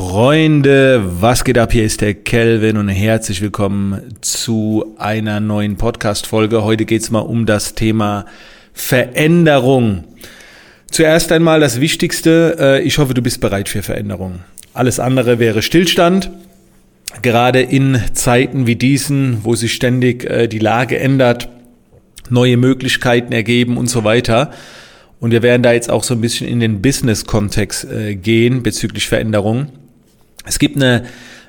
Freunde, was geht ab? Hier ist der Kelvin und herzlich willkommen zu einer neuen Podcast-Folge. Heute geht es mal um das Thema Veränderung. Zuerst einmal das Wichtigste. Äh, ich hoffe, du bist bereit für Veränderung. Alles andere wäre Stillstand. Gerade in Zeiten wie diesen, wo sich ständig äh, die Lage ändert, neue Möglichkeiten ergeben und so weiter und wir werden da jetzt auch so ein bisschen in den Business-Kontext äh, gehen bezüglich Veränderungen. Es gibt eine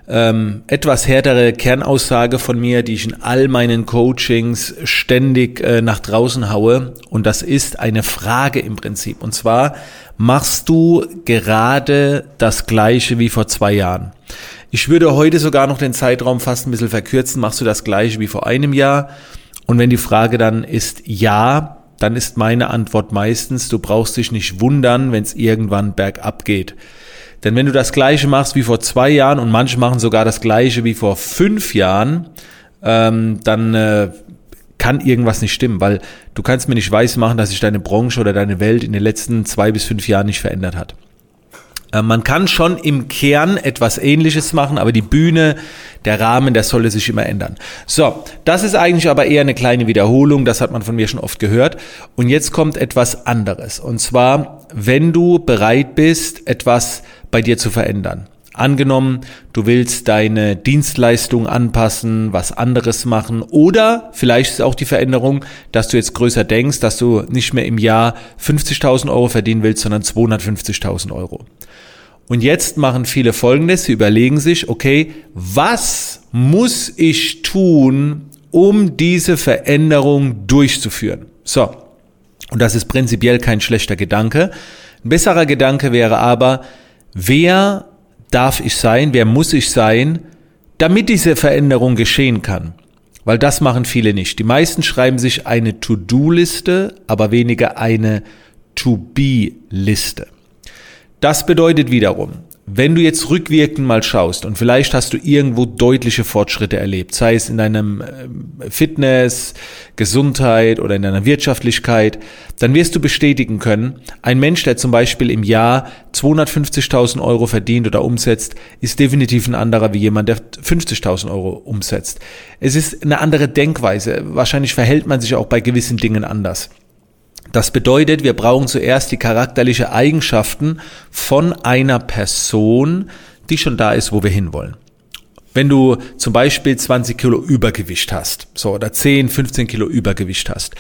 ähm, etwas härtere Kernaussage von mir, die ich in all meinen Coachings ständig äh, nach draußen haue. Und das ist eine Frage im Prinzip. Und zwar, machst du gerade das gleiche wie vor zwei Jahren? Ich würde heute sogar noch den Zeitraum fast ein bisschen verkürzen. Machst du das gleiche wie vor einem Jahr? Und wenn die Frage dann ist ja, dann ist meine Antwort meistens, du brauchst dich nicht wundern, wenn es irgendwann bergab geht. Denn wenn du das gleiche machst wie vor zwei Jahren und manche machen sogar das gleiche wie vor fünf Jahren, ähm, dann äh, kann irgendwas nicht stimmen, weil du kannst mir nicht weismachen, dass sich deine Branche oder deine Welt in den letzten zwei bis fünf Jahren nicht verändert hat. Äh, man kann schon im Kern etwas Ähnliches machen, aber die Bühne, der Rahmen, der sollte sich immer ändern. So, das ist eigentlich aber eher eine kleine Wiederholung, das hat man von mir schon oft gehört. Und jetzt kommt etwas anderes. Und zwar, wenn du bereit bist, etwas bei dir zu verändern. Angenommen, du willst deine Dienstleistung anpassen, was anderes machen oder vielleicht ist auch die Veränderung, dass du jetzt größer denkst, dass du nicht mehr im Jahr 50.000 Euro verdienen willst, sondern 250.000 Euro. Und jetzt machen viele Folgendes, sie überlegen sich, okay, was muss ich tun, um diese Veränderung durchzuführen? So, und das ist prinzipiell kein schlechter Gedanke. Ein besserer Gedanke wäre aber, wer darf ich sein, wer muss ich sein, damit diese Veränderung geschehen kann. Weil das machen viele nicht. Die meisten schreiben sich eine To-Do-Liste, aber weniger eine To-Be-Liste. Das bedeutet wiederum, wenn du jetzt rückwirkend mal schaust und vielleicht hast du irgendwo deutliche Fortschritte erlebt, sei es in deinem äh, Fitness, Gesundheit oder in deiner Wirtschaftlichkeit, dann wirst du bestätigen können, ein Mensch, der zum Beispiel im Jahr 250.000 Euro verdient oder umsetzt, ist definitiv ein anderer wie jemand, der 50.000 Euro umsetzt. Es ist eine andere Denkweise. Wahrscheinlich verhält man sich auch bei gewissen Dingen anders. Das bedeutet, wir brauchen zuerst die charakterliche Eigenschaften von einer Person, die schon da ist, wo wir hinwollen. Wenn du zum Beispiel 20 Kilo Übergewicht hast, so, oder 10, 15 Kilo Übergewicht hast,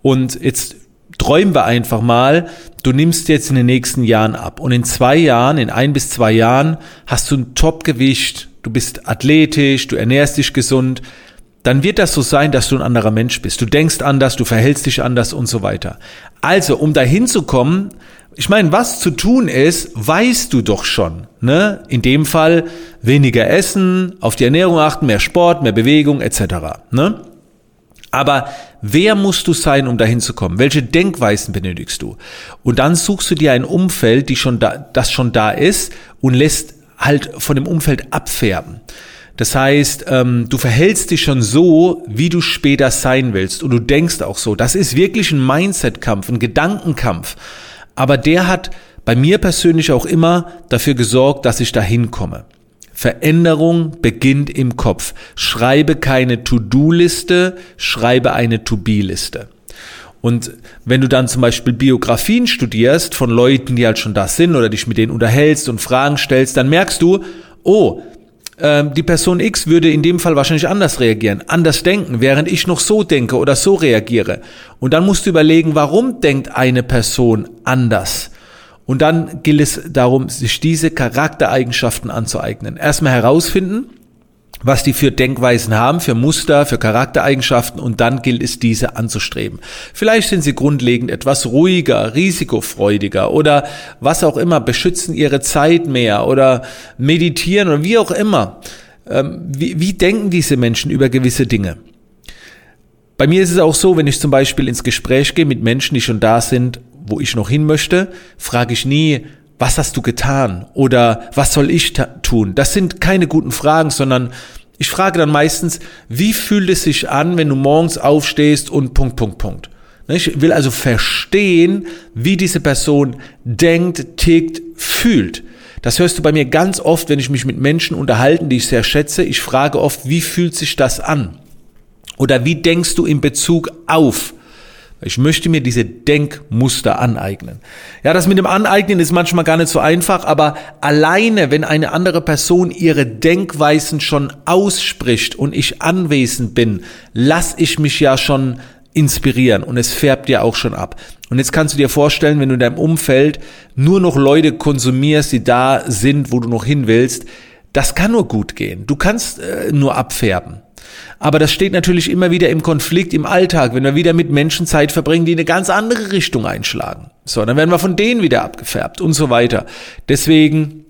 und jetzt träumen wir einfach mal, du nimmst jetzt in den nächsten Jahren ab, und in zwei Jahren, in ein bis zwei Jahren, hast du ein Topgewicht, du bist athletisch, du ernährst dich gesund, dann wird das so sein, dass du ein anderer Mensch bist. Du denkst anders, du verhältst dich anders und so weiter. Also, um dahin zu kommen, ich meine, was zu tun ist, weißt du doch schon. Ne? In dem Fall weniger essen, auf die Ernährung achten, mehr Sport, mehr Bewegung etc. Ne? Aber wer musst du sein, um dahin zu kommen? Welche Denkweisen benötigst du? Und dann suchst du dir ein Umfeld, die schon da, das schon da ist und lässt halt von dem Umfeld abfärben. Das heißt, ähm, du verhältst dich schon so, wie du später sein willst und du denkst auch so. Das ist wirklich ein Mindset-Kampf, ein Gedankenkampf. Aber der hat bei mir persönlich auch immer dafür gesorgt, dass ich dahin komme. Veränderung beginnt im Kopf. Schreibe keine To-Do-Liste, schreibe eine To-Be-Liste. Und wenn du dann zum Beispiel Biografien studierst von Leuten, die halt schon da sind oder dich mit denen unterhältst und Fragen stellst, dann merkst du, oh, die Person X würde in dem Fall wahrscheinlich anders reagieren, anders denken, während ich noch so denke oder so reagiere. Und dann musst du überlegen, warum denkt eine Person anders? Und dann gilt es darum, sich diese Charaktereigenschaften anzueignen. Erstmal herausfinden, was die für Denkweisen haben, für Muster, für Charaktereigenschaften und dann gilt es, diese anzustreben. Vielleicht sind sie grundlegend etwas ruhiger, risikofreudiger oder was auch immer, beschützen ihre Zeit mehr oder meditieren oder wie auch immer. Ähm, wie, wie denken diese Menschen über gewisse Dinge? Bei mir ist es auch so, wenn ich zum Beispiel ins Gespräch gehe mit Menschen, die schon da sind, wo ich noch hin möchte, frage ich nie, was hast du getan oder was soll ich tun? Das sind keine guten Fragen, sondern ich frage dann meistens, wie fühlt es sich an, wenn du morgens aufstehst und Punkt, Punkt, Punkt. Ne, ich will also verstehen, wie diese Person denkt, tickt, fühlt. Das hörst du bei mir ganz oft, wenn ich mich mit Menschen unterhalten, die ich sehr schätze. Ich frage oft, wie fühlt sich das an? Oder wie denkst du in Bezug auf? Ich möchte mir diese Denkmuster aneignen. Ja, das mit dem Aneignen ist manchmal gar nicht so einfach, aber alleine, wenn eine andere Person ihre Denkweisen schon ausspricht und ich anwesend bin, lass ich mich ja schon inspirieren und es färbt ja auch schon ab. Und jetzt kannst du dir vorstellen, wenn du in deinem Umfeld nur noch Leute konsumierst, die da sind, wo du noch hin willst, das kann nur gut gehen. Du kannst äh, nur abfärben. Aber das steht natürlich immer wieder im Konflikt im Alltag, wenn wir wieder mit Menschen Zeit verbringen, die eine ganz andere Richtung einschlagen. So, dann werden wir von denen wieder abgefärbt und so weiter. Deswegen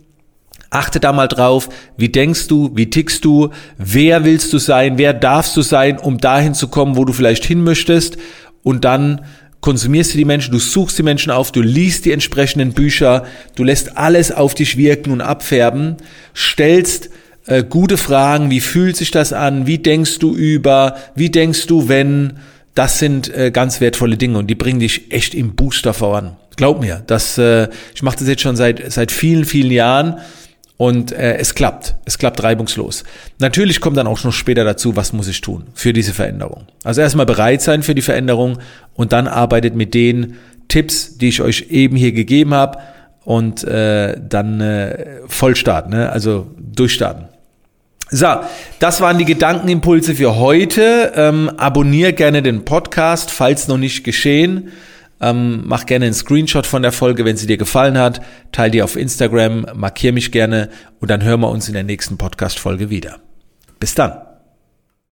achte da mal drauf, wie denkst du, wie tickst du, wer willst du sein, wer darfst du sein, um dahin zu kommen, wo du vielleicht hin möchtest und dann konsumierst du die Menschen, du suchst die Menschen auf, du liest die entsprechenden Bücher, du lässt alles auf dich wirken und abfärben, stellst äh, gute Fragen, wie fühlt sich das an, wie denkst du über, wie denkst du, wenn, das sind äh, ganz wertvolle Dinge und die bringen dich echt im Booster voran. Glaub mir, das, äh, ich mache das jetzt schon seit, seit vielen, vielen Jahren und äh, es klappt, es klappt reibungslos. Natürlich kommt dann auch noch später dazu, was muss ich tun für diese Veränderung. Also erstmal bereit sein für die Veränderung und dann arbeitet mit den Tipps, die ich euch eben hier gegeben habe und äh, dann äh, voll starten, ne? also durchstarten. So, das waren die Gedankenimpulse für heute. Ähm, abonnier gerne den Podcast, falls noch nicht geschehen. Ähm, mach gerne einen Screenshot von der Folge, wenn sie dir gefallen hat. Teil die auf Instagram, markier mich gerne und dann hören wir uns in der nächsten Podcast-Folge wieder. Bis dann.